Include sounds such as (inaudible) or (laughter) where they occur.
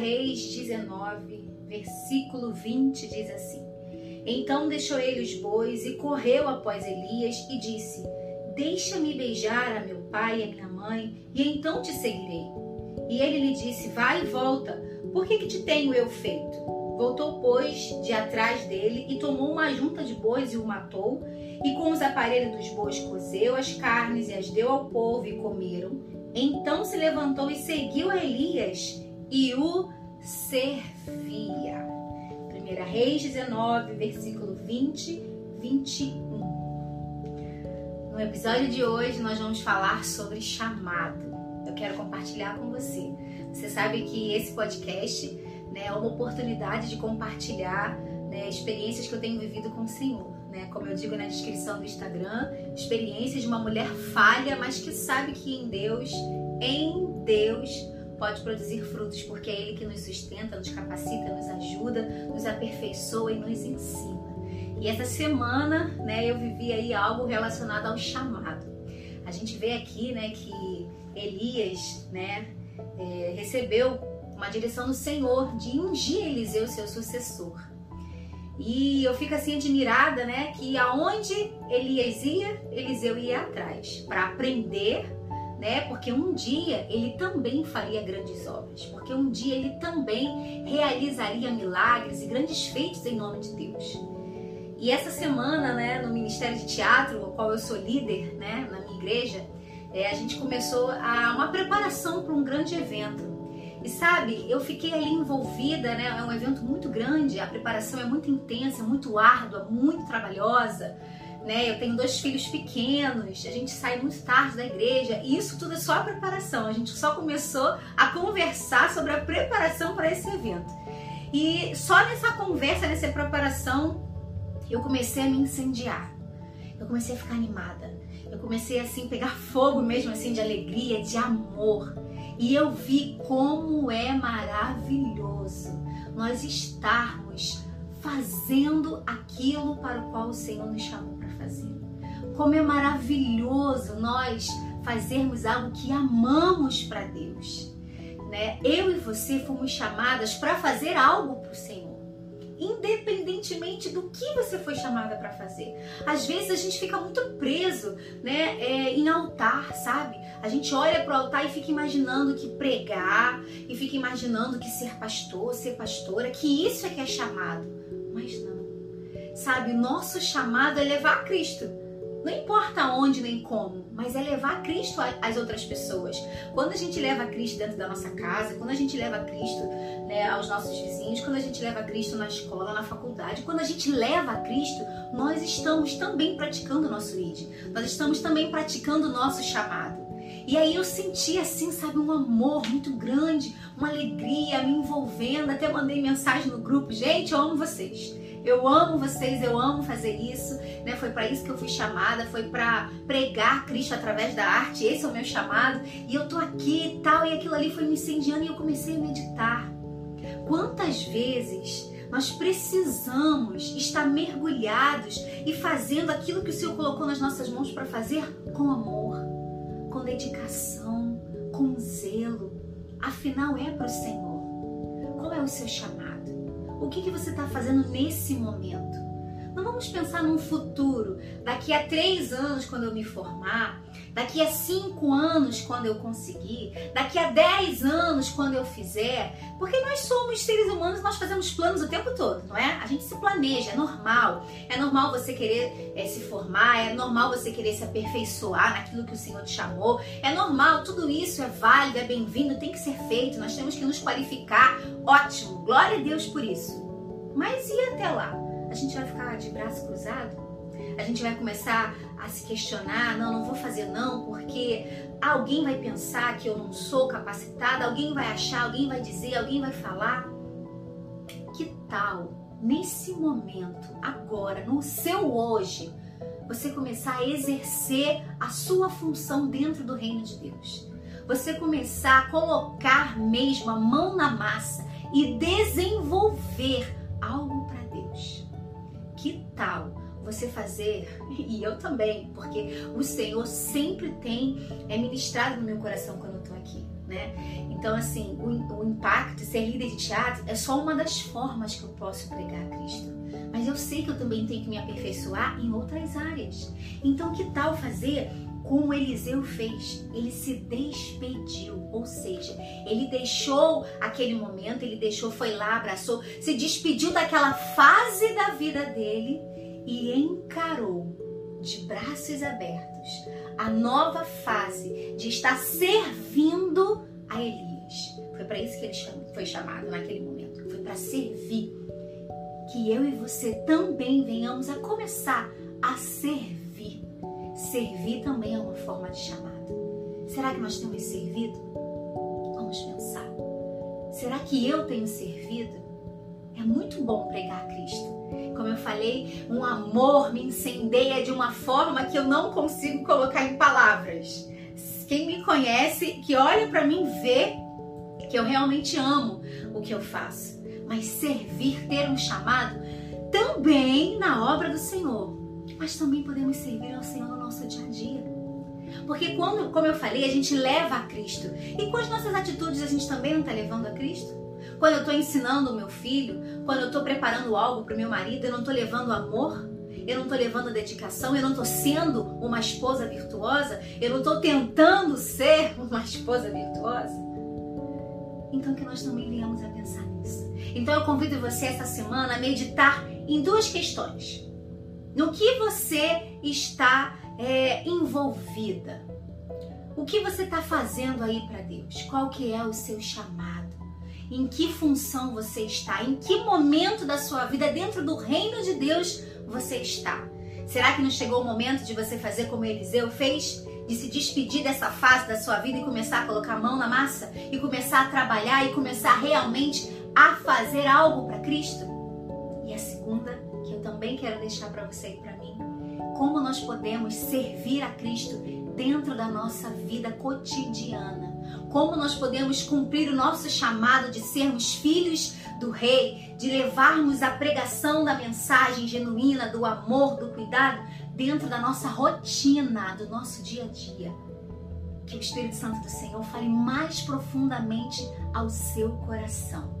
Reis 19, versículo 20 diz assim: Então deixou ele os bois e correu após Elias e disse: Deixa-me beijar a meu pai e a minha mãe, e então te seguirei. E ele lhe disse: Vai e volta, por que, que te tenho eu feito? Voltou, pois, de atrás dele e tomou uma junta de bois e o matou, e com os aparelhos dos bois cozeu as carnes e as deu ao povo e comeram. Então se levantou e seguiu a Elias e o servia. 1 Reis 19, versículo 20, 21. No episódio de hoje nós vamos falar sobre chamado. Eu quero compartilhar com você. Você sabe que esse podcast né, é uma oportunidade de compartilhar né, experiências que eu tenho vivido com o Senhor. Né? Como eu digo na descrição do Instagram, experiências de uma mulher falha, mas que sabe que em Deus, em Deus, pode produzir frutos, porque é Ele que nos sustenta, nos capacita, nos ajuda, nos aperfeiçoa e nos ensina. E essa semana, né, eu vivi aí algo relacionado ao chamado. A gente vê aqui, né, que Elias, né, é, recebeu uma direção do Senhor de ungir Eliseu, seu sucessor. E eu fico assim admirada, né, que aonde Elias ia, Eliseu ia atrás para aprender né? Porque um dia ele também faria grandes obras, porque um dia ele também realizaria milagres e grandes feitos em nome de Deus. E essa semana, né, no Ministério de Teatro, ao qual eu sou líder, né, na minha igreja, é, a gente começou a uma preparação para um grande evento. E sabe, eu fiquei ali envolvida, né? É um evento muito grande, a preparação é muito intensa, muito árdua, muito trabalhosa né? Eu tenho dois filhos pequenos, a gente sai muito tarde da igreja e isso tudo é só a preparação. A gente só começou a conversar sobre a preparação para esse evento. E só nessa conversa, nessa preparação, eu comecei a me incendiar. Eu comecei a ficar animada. Eu comecei assim pegar fogo mesmo assim de alegria, de amor. E eu vi como é maravilhoso nós estarmos fazendo aquilo para o qual o Senhor nos chamou Como é maravilhoso nós fazermos algo que amamos para Deus. Né? Eu e você fomos chamadas para fazer algo para o Senhor. Independentemente do que você foi chamada para fazer. Às vezes a gente fica muito preso né, é, em altar, sabe? A gente olha para o altar e fica imaginando que pregar, e fica imaginando que ser pastor, ser pastora, que isso é que é chamado. Mas não. Sabe, nosso chamado é levar Cristo. Não importa onde nem como, mas é levar Cristo às outras pessoas. Quando a gente leva Cristo dentro da nossa casa, quando a gente leva Cristo né, aos nossos vizinhos, quando a gente leva Cristo na escola, na faculdade, quando a gente leva Cristo, nós estamos também praticando o nosso ID. Nós estamos também praticando o nosso chamado. E aí eu senti assim, sabe, um amor muito grande, uma alegria me envolvendo. Até mandei mensagem no grupo, gente, eu amo vocês. Eu amo vocês, eu amo fazer isso, né? Foi para isso que eu fui chamada, foi para pregar Cristo através da arte. Esse é o meu chamado. E eu tô aqui tal, e aquilo ali foi me incendiando e eu comecei a meditar. Quantas vezes nós precisamos estar mergulhados e fazendo aquilo que o Senhor colocou nas nossas mãos para fazer com amor, com dedicação, com zelo. Afinal, é para o Senhor. Qual é o seu chamado? O que, que você está fazendo nesse momento? Não vamos pensar num futuro, daqui a três anos, quando eu me formar, daqui a cinco anos, quando eu conseguir, daqui a dez anos, quando eu fizer, porque nós somos seres humanos, nós fazemos planos o tempo todo, não é? A gente se planeja, é normal. É normal você querer é, se formar, é normal você querer se aperfeiçoar naquilo que o Senhor te chamou, é normal, tudo isso é válido, é bem-vindo, tem que ser feito, nós temos que nos qualificar. Ótimo, glória a Deus por isso. Mas e até lá? A gente vai ficar de braço cruzado? a gente vai começar a se questionar, não, não vou fazer não, porque alguém vai pensar que eu não sou capacitada, alguém vai achar, alguém vai dizer, alguém vai falar. Que tal nesse momento, agora, no seu hoje, você começar a exercer a sua função dentro do reino de Deus? Você começar a colocar mesmo a mão na massa e desenvolver algo para Deus. Que tal você fazer, e eu também, porque o Senhor sempre tem é ministrado no meu coração quando eu estou aqui. né? Então, assim, o, o impacto ser líder de teatro é só uma das formas que eu posso pregar a Cristo. Mas eu sei que eu também tenho que me aperfeiçoar em outras áreas. Então, que tal fazer como Eliseu fez? Ele se despediu, ou seja, ele deixou aquele momento, ele deixou, foi lá, abraçou, se despediu daquela fase da vida dele e encarou de braços abertos a nova fase de estar servindo a Elias. Foi para isso que ele foi chamado naquele momento. Foi para servir. Que eu e você também venhamos a começar a servir. Servir também é uma forma de chamado. Será que nós temos servido? Vamos pensar. Será que eu tenho servido? É muito bom pregar a Cristo como eu falei, um amor me incendeia de uma forma que eu não consigo colocar em palavras. Quem me conhece, que olha para mim, vê que eu realmente amo o que eu faço. Mas servir, ter um chamado, também na obra do Senhor. Mas também podemos servir ao Senhor no nosso dia a dia. Porque quando, como eu falei, a gente leva a Cristo. E com as nossas atitudes a gente também não está levando a Cristo? Quando eu estou ensinando o meu filho, quando eu estou preparando algo para o meu marido, eu não estou levando amor, eu não estou levando dedicação, eu não estou sendo uma esposa virtuosa, eu não estou tentando ser (laughs) uma esposa virtuosa. Então que nós também venhamos a pensar nisso. Então eu convido você essa semana a meditar em duas questões. No que você está é, envolvida? O que você está fazendo aí para Deus? Qual que é o seu chamado? Em que função você está, em que momento da sua vida dentro do reino de Deus você está. Será que não chegou o momento de você fazer como Eliseu fez? De se despedir dessa fase da sua vida e começar a colocar a mão na massa? E começar a trabalhar e começar realmente a fazer algo para Cristo? E a segunda, que eu também quero deixar para você e para mim, como nós podemos servir a Cristo dentro da nossa vida cotidiana como nós podemos cumprir o nosso chamado de sermos filhos do Rei, de levarmos a pregação da mensagem genuína, do amor, do cuidado dentro da nossa rotina, do nosso dia a dia. Que o Espírito Santo do Senhor fale mais profundamente ao seu coração.